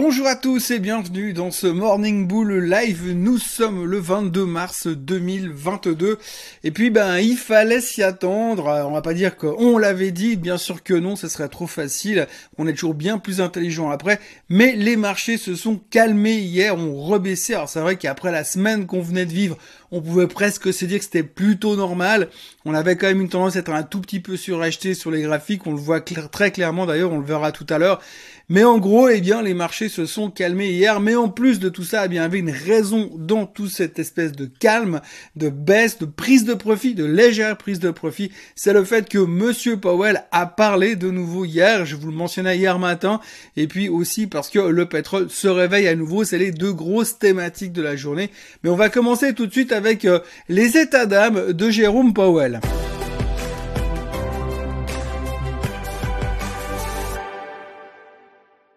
Bonjour à tous et bienvenue dans ce Morning Bull Live. Nous sommes le 22 mars 2022. Et puis ben il fallait s'y attendre. On va pas dire qu'on l'avait dit, bien sûr que non, ce serait trop facile. On est toujours bien plus intelligent après. Mais les marchés se sont calmés hier, ont rebaissé. Alors c'est vrai qu'après la semaine qu'on venait de vivre, on pouvait presque se dire que c'était plutôt normal. On avait quand même une tendance à être un tout petit peu suracheté sur les graphiques. On le voit très clairement d'ailleurs, on le verra tout à l'heure. Mais en gros, eh bien, les marchés se sont calmés hier. Mais en plus de tout ça, eh bien, il y avait une raison dans toute cette espèce de calme, de baisse, de prise de profit, de légère prise de profit. C'est le fait que Monsieur Powell a parlé de nouveau hier. Je vous le mentionnais hier matin. Et puis aussi parce que le pétrole se réveille à nouveau. C'est les deux grosses thématiques de la journée. Mais on va commencer tout de suite avec euh, les états d'âme de Jérôme Powell.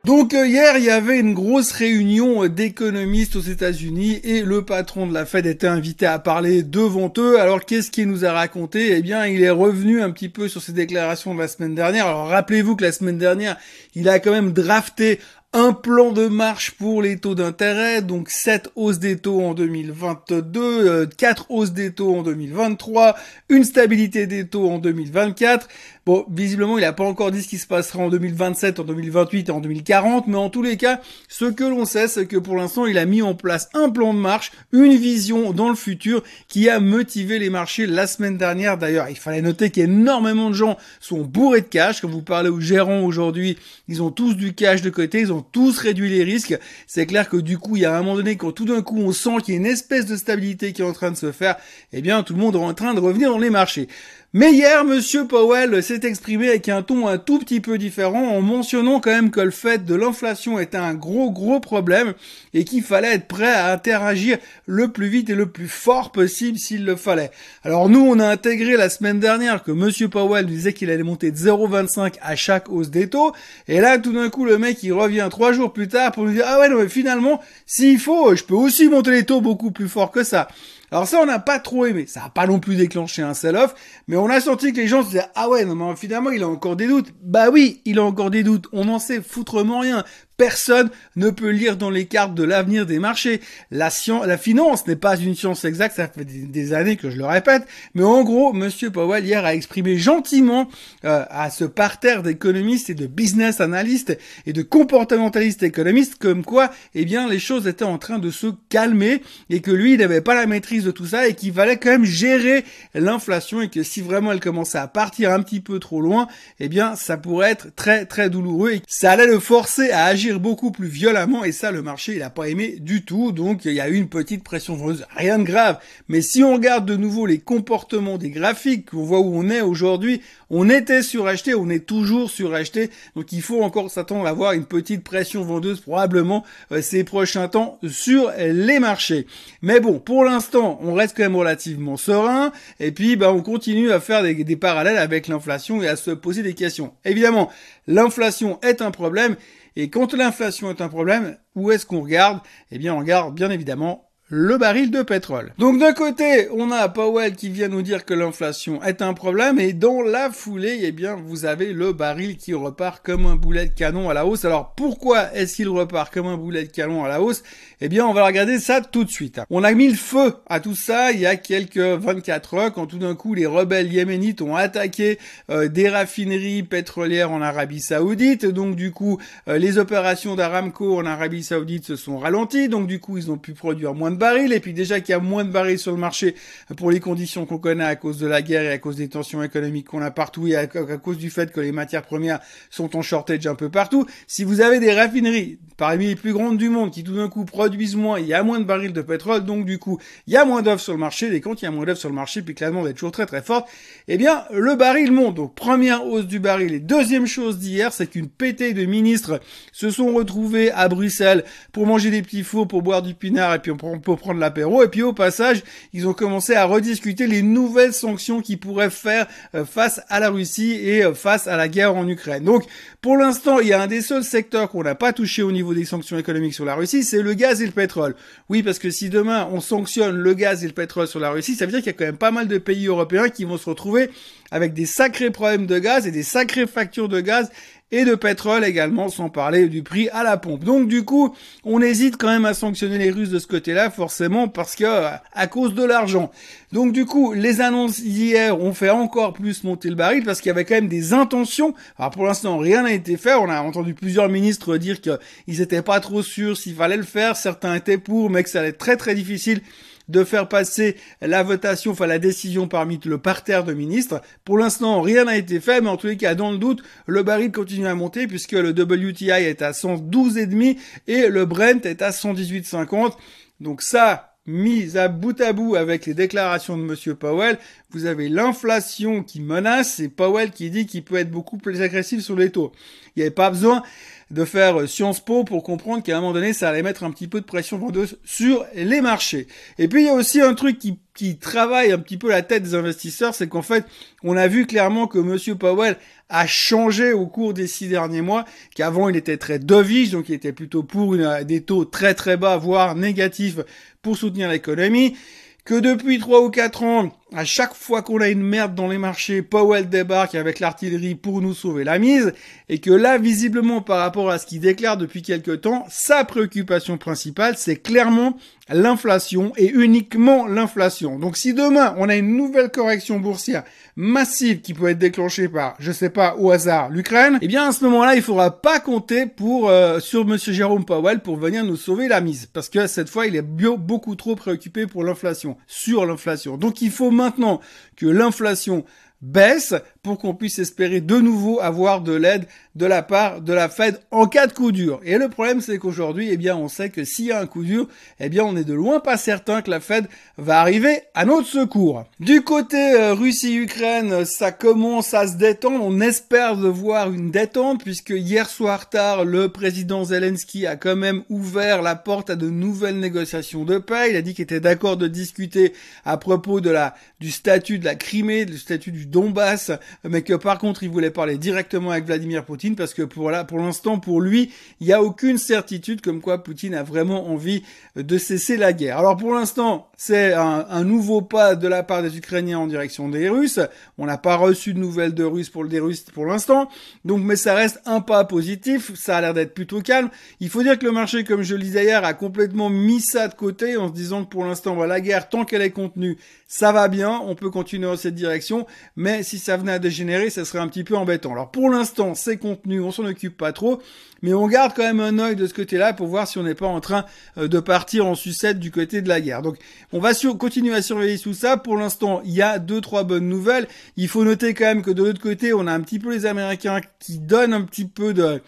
Donc euh, hier, il y avait une grosse réunion euh, d'économistes aux États-Unis et le patron de la Fed était invité à parler devant eux. Alors qu'est-ce qu'il nous a raconté? Eh bien, il est revenu un petit peu sur ses déclarations de la semaine dernière. Alors rappelez-vous que la semaine dernière, il a quand même drafté un plan de marche pour les taux d'intérêt, donc 7 hausses des taux en 2022, 4 euh, hausses des taux en 2023, une stabilité des taux en 2024. Bon, visiblement, il n'a pas encore dit ce qui se passera en 2027, en 2028 et en 2040, mais en tous les cas, ce que l'on sait, c'est que pour l'instant, il a mis en place un plan de marche, une vision dans le futur qui a motivé les marchés la semaine dernière. D'ailleurs, il fallait noter qu'énormément de gens sont bourrés de cash. Quand vous parlez aux gérants aujourd'hui, ils ont tous du cash de côté, ils ont tous réduit les risques. C'est clair que du coup, il y a un moment donné, quand tout d'un coup, on sent qu'il y a une espèce de stabilité qui est en train de se faire, eh bien, tout le monde est en train de revenir dans les marchés. Mais hier, Monsieur Powell s'est exprimé avec un ton un tout petit peu différent en mentionnant quand même que le fait de l'inflation était un gros gros problème et qu'il fallait être prêt à interagir le plus vite et le plus fort possible s'il le fallait. Alors nous, on a intégré la semaine dernière que Monsieur Powell disait qu'il allait monter de 0,25 à chaque hausse des taux. Et là, tout d'un coup, le mec, il revient trois jours plus tard pour nous dire, ah ouais, non, mais finalement, s'il faut, je peux aussi monter les taux beaucoup plus fort que ça. Alors ça, on n'a pas trop aimé. Ça n'a pas non plus déclenché un sell-off, mais on a senti que les gens se disaient, ah ouais, non, mais finalement, il a encore des doutes. Bah oui, il a encore des doutes. On n'en sait foutrement rien. Personne ne peut lire dans les cartes de l'avenir des marchés. La science, la finance n'est pas une science exacte, ça fait des, années que je le répète, mais en gros, Monsieur Powell hier a exprimé gentiment euh, à ce parterre d'économistes et de business analystes et de comportementalistes économistes comme quoi, eh bien, les choses étaient en train de se calmer et que lui, il n'avait pas la maîtrise de tout ça et qu'il fallait quand même gérer l'inflation et que si vraiment elle commençait à partir un petit peu trop loin, eh bien, ça pourrait être très très douloureux et ça allait le forcer à agir beaucoup plus violemment et ça le marché il a pas aimé du tout. Donc il y a eu une petite pression vendeuse rien de grave. Mais si on regarde de nouveau les comportements des graphiques on voit où on est aujourd'hui. On était suracheté on est toujours suracheté. Donc il faut encore s'attendre à avoir une petite pression vendeuse probablement euh, ces prochains temps sur les marchés. Mais bon pour l'instant on reste quand même relativement serein. Et puis bah on continue à faire des, des parallèles avec l'inflation et à se poser des questions. Évidemment l'inflation est un problème et quand l'inflation est un problème, où est-ce qu'on regarde? Eh bien, on regarde bien évidemment le baril de pétrole. Donc d'un côté, on a Powell qui vient nous dire que l'inflation est un problème et dans la foulée, eh bien, vous avez le baril qui repart comme un boulet de canon à la hausse. Alors pourquoi est-ce qu'il repart comme un boulet de canon à la hausse? Eh bien, on va regarder ça tout de suite. On a mis le feu à tout ça il y a quelques 24 heures quand tout d'un coup les rebelles yéménites ont attaqué euh, des raffineries pétrolières en Arabie Saoudite. Donc du coup, euh, les opérations d'Aramco en Arabie Saoudite se sont ralenties. Donc du coup, ils ont pu produire moins de barils, et puis déjà qu'il y a moins de barils sur le marché pour les conditions qu'on connaît à cause de la guerre et à cause des tensions économiques qu'on a partout et à, cause du fait que les matières premières sont en shortage un peu partout, si vous avez des raffineries parmi les plus grandes du monde qui tout d'un coup produisent moins, il y a moins de barils de pétrole, donc du coup, il y a moins d'offres sur le marché, et quand il y a moins d'offres sur le marché, puis que la demande est toujours très très forte, eh bien, le baril monte. Donc, première hausse du baril. Et deuxième chose d'hier, c'est qu'une pétée de ministres se sont retrouvés à Bruxelles pour manger des petits fours, pour boire du pinard, et puis on pour prendre l'apéro. Et puis au passage, ils ont commencé à rediscuter les nouvelles sanctions qu'ils pourraient faire euh, face à la Russie et euh, face à la guerre en Ukraine. Donc pour l'instant, il y a un des seuls secteurs qu'on n'a pas touché au niveau des sanctions économiques sur la Russie, c'est le gaz et le pétrole. Oui, parce que si demain on sanctionne le gaz et le pétrole sur la Russie, ça veut dire qu'il y a quand même pas mal de pays européens qui vont se retrouver avec des sacrés problèmes de gaz et des sacrées factures de gaz et de pétrole également, sans parler du prix à la pompe. Donc du coup, on hésite quand même à sanctionner les Russes de ce côté-là, forcément, parce que à cause de l'argent. Donc du coup, les annonces d'hier ont fait encore plus monter le baril parce qu'il y avait quand même des intentions. Alors pour l'instant, rien n'a été fait. On a entendu plusieurs ministres dire qu'ils n'étaient pas trop sûrs s'il fallait le faire. Certains étaient pour, mais que ça allait être très très difficile de faire passer la votation, enfin la décision parmi le parterre de ministres. Pour l'instant, rien n'a été fait, mais en tous les cas, dans le doute, le baril continue à monter puisque le WTI est à 112,5 et le Brent est à 118,50. Donc ça, mis à bout à bout avec les déclarations de Monsieur Powell, vous avez l'inflation qui menace et Powell qui dit qu'il peut être beaucoup plus agressif sur les taux. Il n'y avait pas besoin de faire Sciences Po pour comprendre qu'à un moment donné, ça allait mettre un petit peu de pression vendeuse sur les marchés. Et puis, il y a aussi un truc qui, qui travaille un petit peu la tête des investisseurs, c'est qu'en fait, on a vu clairement que Monsieur Powell a changé au cours des six derniers mois, qu'avant il était très dovish, donc il était plutôt pour des taux très très bas, voire négatifs pour soutenir l'économie, que depuis trois ou quatre ans, à chaque fois qu'on a une merde dans les marchés, Powell débarque avec l'artillerie pour nous sauver la mise, et que là, visiblement, par rapport à ce qu'il déclare depuis quelque temps, sa préoccupation principale, c'est clairement l'inflation et uniquement l'inflation. Donc si demain, on a une nouvelle correction boursière massive qui peut être déclenchée par, je sais pas, au hasard, l'Ukraine, eh bien, à ce moment-là, il faudra pas compter pour, euh, sur monsieur Jérôme Powell pour venir nous sauver la mise. Parce que cette fois, il est beaucoup trop préoccupé pour l'inflation, sur l'inflation. Donc il faut maintenant que l'inflation baisse pour qu'on puisse espérer de nouveau avoir de l'aide de la part de la Fed en cas de coup dur. Et le problème, c'est qu'aujourd'hui, eh bien, on sait que s'il y a un coup dur, eh bien, on est de loin pas certain que la Fed va arriver à notre secours. Du côté euh, Russie-Ukraine, ça commence à se détendre. On espère de voir une détente puisque hier soir tard, le président Zelensky a quand même ouvert la porte à de nouvelles négociations de paix. Il a dit qu'il était d'accord de discuter à propos de la, du statut de la Crimée, du statut du Donbass, mais que par contre il voulait parler directement avec Vladimir Poutine parce que pour là, pour l'instant, pour lui, il n'y a aucune certitude comme quoi Poutine a vraiment envie de cesser la guerre. Alors pour l'instant, c'est un, nouveau pas de la part des Ukrainiens en direction des Russes. On n'a pas reçu de nouvelles de Russes pour des Russes pour l'instant, donc mais ça reste un pas positif. Ça a l'air d'être plutôt calme. Il faut dire que le marché, comme je le disais hier, a complètement mis ça de côté en se disant que pour l'instant, voilà, la guerre tant qu'elle est contenue, ça va bien, on peut continuer dans cette direction, mais si ça venait à dégénérer, ça serait un petit peu embêtant. Alors pour l'instant, c'est contenu, on s'en occupe pas trop, mais on garde quand même un œil de ce côté-là pour voir si on n'est pas en train euh, de partir en sucette du côté de la guerre. Donc on va continuer à surveiller tout ça. Pour l'instant, il y a deux trois bonnes nouvelles. Il faut noter quand même que de l'autre côté, on a un petit peu les Américains qui donnent un petit peu de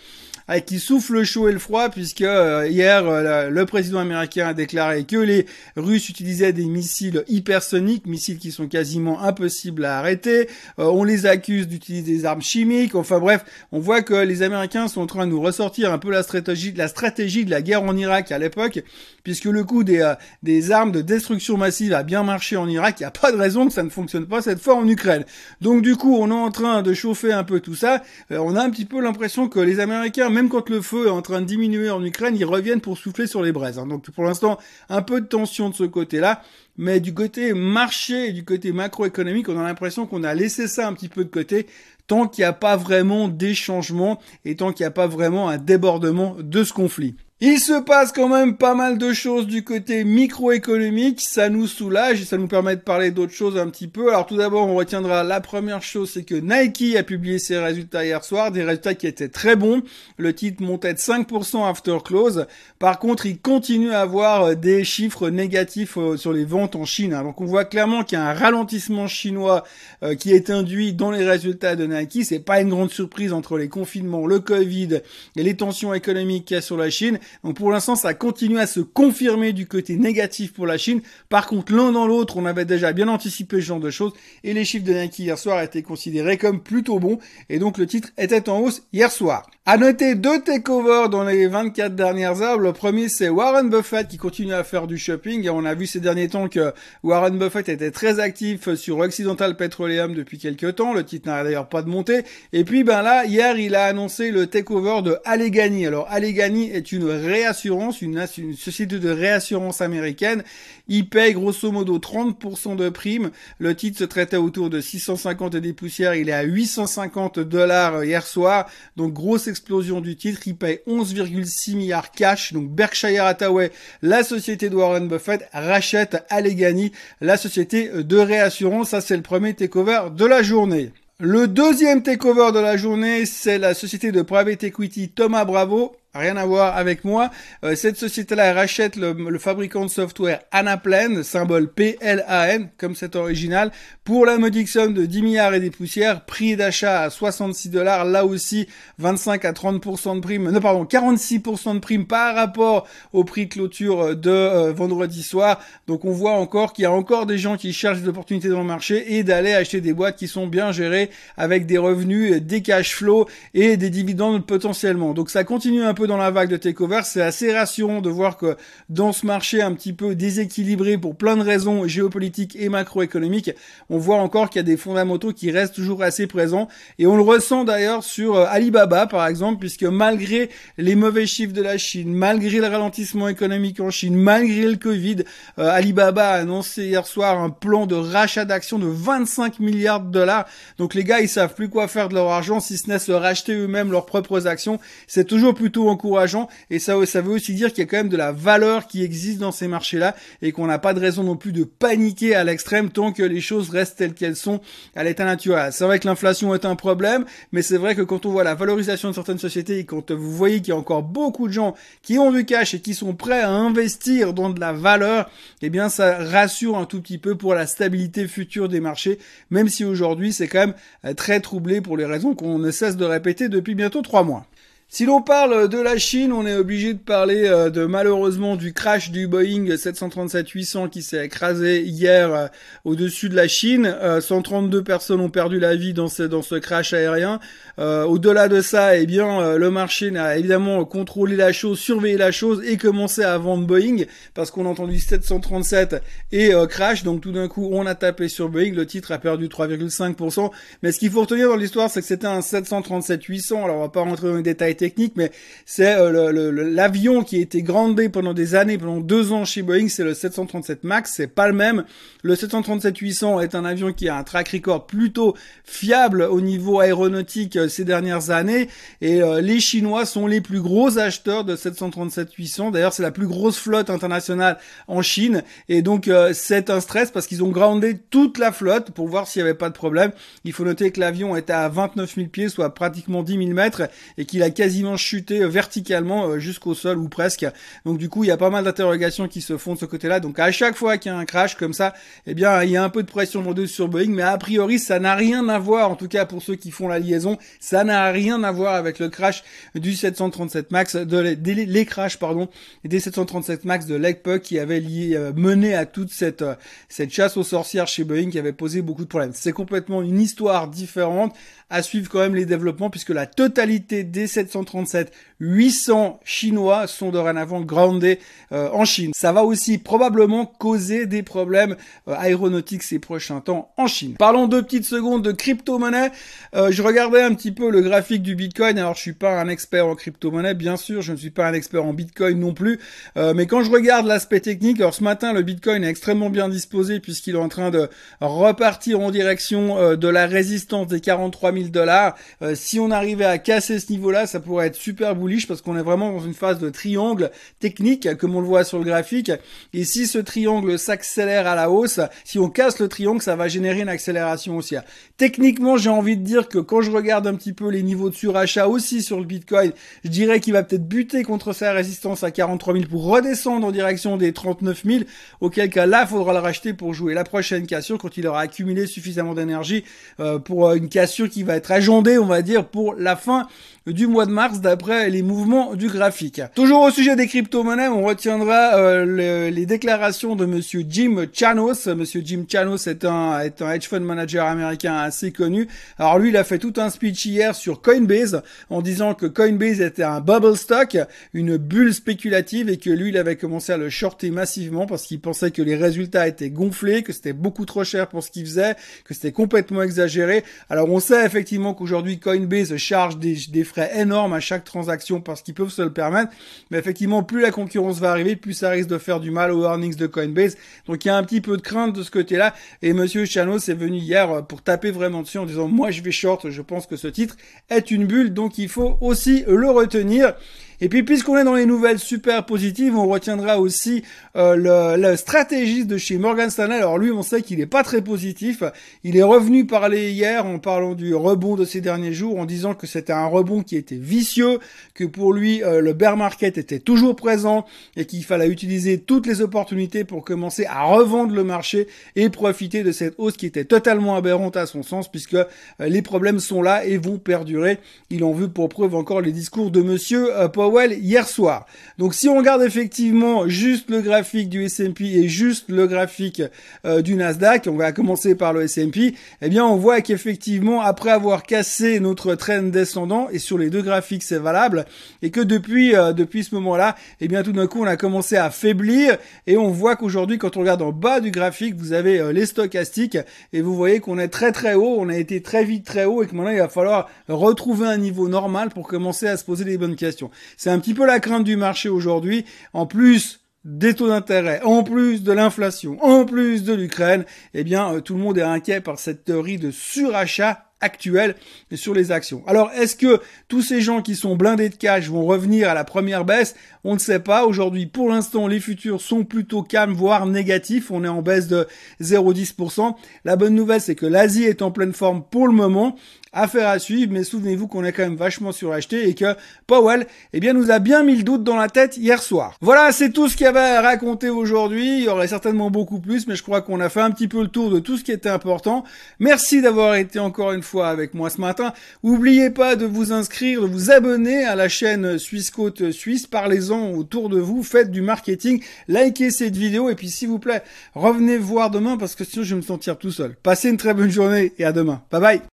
qui souffle le chaud et le froid, puisque euh, hier, euh, le président américain a déclaré que les Russes utilisaient des missiles hypersoniques, missiles qui sont quasiment impossibles à arrêter. Euh, on les accuse d'utiliser des armes chimiques. Enfin bref, on voit que les Américains sont en train de nous ressortir un peu la stratégie, la stratégie de la guerre en Irak à l'époque, puisque le coup des, des armes de destruction massive a bien marché en Irak. Il n'y a pas de raison que ça ne fonctionne pas cette fois en Ukraine. Donc du coup, on est en train de chauffer un peu tout ça. on a un petit peu l'impression que les Américains même quand le feu est en train de diminuer en Ukraine, ils reviennent pour souffler sur les braises. Hein. Donc pour l'instant, un peu de tension de ce côté-là. Mais du côté marché du côté macroéconomique, on a l'impression qu'on a laissé ça un petit peu de côté tant qu'il n'y a pas vraiment des changements et tant qu'il n'y a pas vraiment un débordement de ce conflit. Il se passe quand même pas mal de choses du côté microéconomique, ça nous soulage et ça nous permet de parler d'autres choses un petit peu. Alors tout d'abord, on retiendra la première chose, c'est que Nike a publié ses résultats hier soir, des résultats qui étaient très bons. Le titre montait de 5% after close. Par contre, il continue à avoir euh, des chiffres négatifs euh, sur les ventes en Chine. Donc on voit clairement qu'il y a un ralentissement chinois euh, qui est induit dans les résultats de Nike. C'est pas une grande surprise entre les confinements, le Covid et les tensions économiques qu'il y a sur la Chine. Donc pour l'instant, ça continue à se confirmer du côté négatif pour la Chine. Par contre, l'un dans l'autre, on avait déjà bien anticipé ce genre de choses et les chiffres de Nike hier soir étaient considérés comme plutôt bons et donc le titre était en hausse hier soir. À noter deux takeovers dans les 24 dernières heures. Le premier, c'est Warren Buffett qui continue à faire du shopping et on a vu ces derniers temps que Warren Buffett était très actif sur Occidental Petroleum depuis quelques temps. Le titre n'a d'ailleurs pas de montée. Et puis, ben là, hier, il a annoncé le takeover de Allegheny. Alors, Allegheny est une Réassurance, une, société de réassurance américaine. Il paye grosso modo 30% de primes. Le titre se traitait autour de 650 et des poussières. Il est à 850 dollars hier soir. Donc grosse explosion du titre. Il paye 11,6 milliards cash. Donc Berkshire Hathaway, la société de Warren Buffett, rachète Allegheny, la société de réassurance. Ça, c'est le premier takeover de la journée. Le deuxième takeover de la journée, c'est la société de private equity Thomas Bravo rien à voir avec moi. Euh, cette société-là rachète le, fabricant de software Anaplan, symbole P-L-A-N, comme c'est original, pour la modique somme de 10 milliards et des poussières, prix d'achat à 66 dollars, là aussi 25 à 30% de prime, non pardon, 46% de prime par rapport au prix clôture de euh, vendredi soir. Donc on voit encore qu'il y a encore des gens qui cherchent des opportunités dans le marché et d'aller acheter des boîtes qui sont bien gérées avec des revenus, des cash flows et des dividendes potentiellement. Donc ça continue un peu dans la vague de takeover, c'est assez rassurant de voir que dans ce marché un petit peu déséquilibré pour plein de raisons géopolitiques et macroéconomiques, on voit encore qu'il y a des fondamentaux qui restent toujours assez présents et on le ressent d'ailleurs sur euh, Alibaba par exemple puisque malgré les mauvais chiffres de la Chine, malgré le ralentissement économique en Chine, malgré le Covid, euh, Alibaba a annoncé hier soir un plan de rachat d'actions de 25 milliards de dollars. Donc les gars, ils savent plus quoi faire de leur argent si ce n'est se racheter eux-mêmes leurs propres actions. C'est toujours plutôt encourageant et ça, ça veut aussi dire qu'il y a quand même de la valeur qui existe dans ces marchés-là et qu'on n'a pas de raison non plus de paniquer à l'extrême tant que les choses restent telles qu'elles sont à l'état naturel. C'est vrai que l'inflation est un problème, mais c'est vrai que quand on voit la valorisation de certaines sociétés et quand vous voyez qu'il y a encore beaucoup de gens qui ont du cash et qui sont prêts à investir dans de la valeur, eh bien ça rassure un tout petit peu pour la stabilité future des marchés, même si aujourd'hui c'est quand même euh, très troublé pour les raisons qu'on ne cesse de répéter depuis bientôt trois mois. Si l'on parle de la Chine, on est obligé de parler euh, de malheureusement du crash du Boeing 737-800 qui s'est écrasé hier euh, au-dessus de la Chine. 132 euh, personnes ont perdu la vie dans ce, dans ce crash aérien. Au-delà de ça, eh bien, le marché n'a évidemment contrôlé la chose, surveillé la chose et commencé à vendre Boeing parce qu'on a entendu 737 et crash. Donc tout d'un coup, on a tapé sur Boeing. Le titre a perdu 3,5%. Mais ce qu'il faut retenir dans l'histoire, c'est que c'était un 737-800. Alors on va pas rentrer dans les détails technique, mais c'est euh, l'avion qui a été grandé pendant des années, pendant deux ans chez Boeing, c'est le 737 Max, c'est pas le même. Le 737-800 est un avion qui a un track record plutôt fiable au niveau aéronautique euh, ces dernières années, et euh, les Chinois sont les plus gros acheteurs de 737-800. D'ailleurs, c'est la plus grosse flotte internationale en Chine, et donc c'est un stress parce qu'ils ont grandé toute la flotte pour voir s'il n'y avait pas de problème. Il faut noter que l'avion était à 29 000 pieds, soit pratiquement 10 000 mètres, et qu'il a quasiment quasiment chuté euh, verticalement euh, jusqu'au sol ou presque. Donc du coup, il y a pas mal d'interrogations qui se font de ce côté-là. Donc à chaque fois qu'il y a un crash comme ça, eh bien, il y a un peu de pression mondeuse sur Boeing, mais a priori, ça n'a rien à voir, en tout cas pour ceux qui font la liaison, ça n'a rien à voir avec le crash du 737 Max, de les, les crashs, pardon, des 737 Max de Legpuck qui avait lié, euh, mené à toute cette, cette chasse aux sorcières chez Boeing qui avait posé beaucoup de problèmes. C'est complètement une histoire différente à suivre quand même les développements puisque la totalité des 737 800 Chinois sont dorénavant groundés euh, en Chine. Ça va aussi probablement causer des problèmes euh, aéronautiques ces prochains temps en Chine. Parlons deux petites secondes de crypto-monnaie. Euh, je regardais un petit peu le graphique du Bitcoin. Alors je suis pas un expert en crypto-monnaie, bien sûr, je ne suis pas un expert en Bitcoin non plus. mais quand je regarde l'aspect technique, alors ce matin le Bitcoin est extrêmement bien disposé puisqu'il est en train de repartir en direction de la résistance des 43 000 dollars. si on arrivait à casser ce niveau-là, ça pourrait être super bullish parce qu'on est vraiment dans une phase de triangle technique comme on le voit sur le graphique. Et si ce triangle s'accélère à la hausse, si on casse le triangle, ça va générer une accélération haussière. Techniquement, j'ai envie de dire que quand je regarde un petit peu les niveaux de surachat aussi sur le Bitcoin, je dirais qu'il va peut-être buter contre sa résistance à 43 000 pour redescendre en direction des 39 000, auquel cas là, faudra le racheter pour jouer la prochaine cassure quand il aura accumulé suffisamment d'énergie euh, pour euh, une cassure qui va être agendée, on va dire, pour la fin du mois de mars d'après les mouvements du graphique. Toujours au sujet des crypto-monnaies, on retiendra euh, les déclarations de monsieur Jim Chanos. Monsieur Jim Chanos est un, est un hedge fund manager américain assez connu. Alors lui, il a fait tout un speech hier sur Coinbase en disant que Coinbase était un bubble stock, une bulle spéculative et que lui, il avait commencé à le shorter massivement parce qu'il pensait que les résultats étaient gonflés, que c'était beaucoup trop cher pour ce qu'il faisait, que c'était complètement exagéré. Alors on sait effectivement qu'aujourd'hui Coinbase charge des, frais énormes à chaque transaction parce qu'ils peuvent se le permettre. Mais effectivement, plus la concurrence va arriver, plus ça risque de faire du mal aux earnings de Coinbase. Donc il y a un petit peu de crainte de ce côté-là. Et Monsieur Chanos est venu hier pour taper vraiment dessus en disant moi je vais short, je pense que ce titre est une bulle, donc il faut aussi le retenir. Et puis puisqu'on est dans les nouvelles super positives, on retiendra aussi euh, le, le, stratégiste de chez Morgan Stanley. Alors lui, on sait qu'il n'est pas très positif. Il est revenu parler hier en parlant du rebond de ces derniers jours, en disant que c'était un rebond qui était vicieux, que pour lui euh, le bear market était toujours présent et qu'il fallait utiliser toutes les opportunités pour commencer à revendre le marché et profiter de cette hausse qui était totalement aberrante à son sens, puisque euh, les problèmes sont là et vont perdurer. Il en veut pour preuve encore les discours de Monsieur Hier soir. Donc si on regarde effectivement juste le graphique du S&P et juste le graphique euh, du Nasdaq, on va commencer par le S&P, eh bien on voit qu'effectivement après avoir cassé notre trend descendant et sur les deux graphiques c'est valable et que depuis euh, depuis ce moment-là, eh bien tout d'un coup on a commencé à faiblir et on voit qu'aujourd'hui quand on regarde en bas du graphique, vous avez euh, les stochastiques et vous voyez qu'on est très très haut, on a été très vite très haut et que maintenant il va falloir retrouver un niveau normal pour commencer à se poser les bonnes questions. C'est un petit peu la crainte du marché aujourd'hui. En plus des taux d'intérêt, en plus de l'inflation, en plus de l'Ukraine, eh bien, euh, tout le monde est inquiet par cette théorie de surachat actuel sur les actions. Alors, est-ce que tous ces gens qui sont blindés de cash vont revenir à la première baisse? On ne sait pas. Aujourd'hui, pour l'instant, les futurs sont plutôt calmes, voire négatifs. On est en baisse de 0,10%. La bonne nouvelle, c'est que l'Asie est en pleine forme pour le moment. Affaire à suivre, mais souvenez-vous qu'on est quand même vachement suracheté et que Powell, eh bien, nous a bien mis le doute dans la tête hier soir. Voilà, c'est tout ce qu'il y avait à raconter aujourd'hui. Il y aurait certainement beaucoup plus, mais je crois qu'on a fait un petit peu le tour de tout ce qui était important. Merci d'avoir été encore une fois avec moi ce matin. N'oubliez pas de vous inscrire, de vous abonner à la chaîne Suisse Côte Suisse. Parlez-en autour de vous, faites du marketing, likez cette vidéo et puis s'il vous plaît, revenez voir demain parce que sinon je vais me sentir tout seul. Passez une très bonne journée et à demain. Bye bye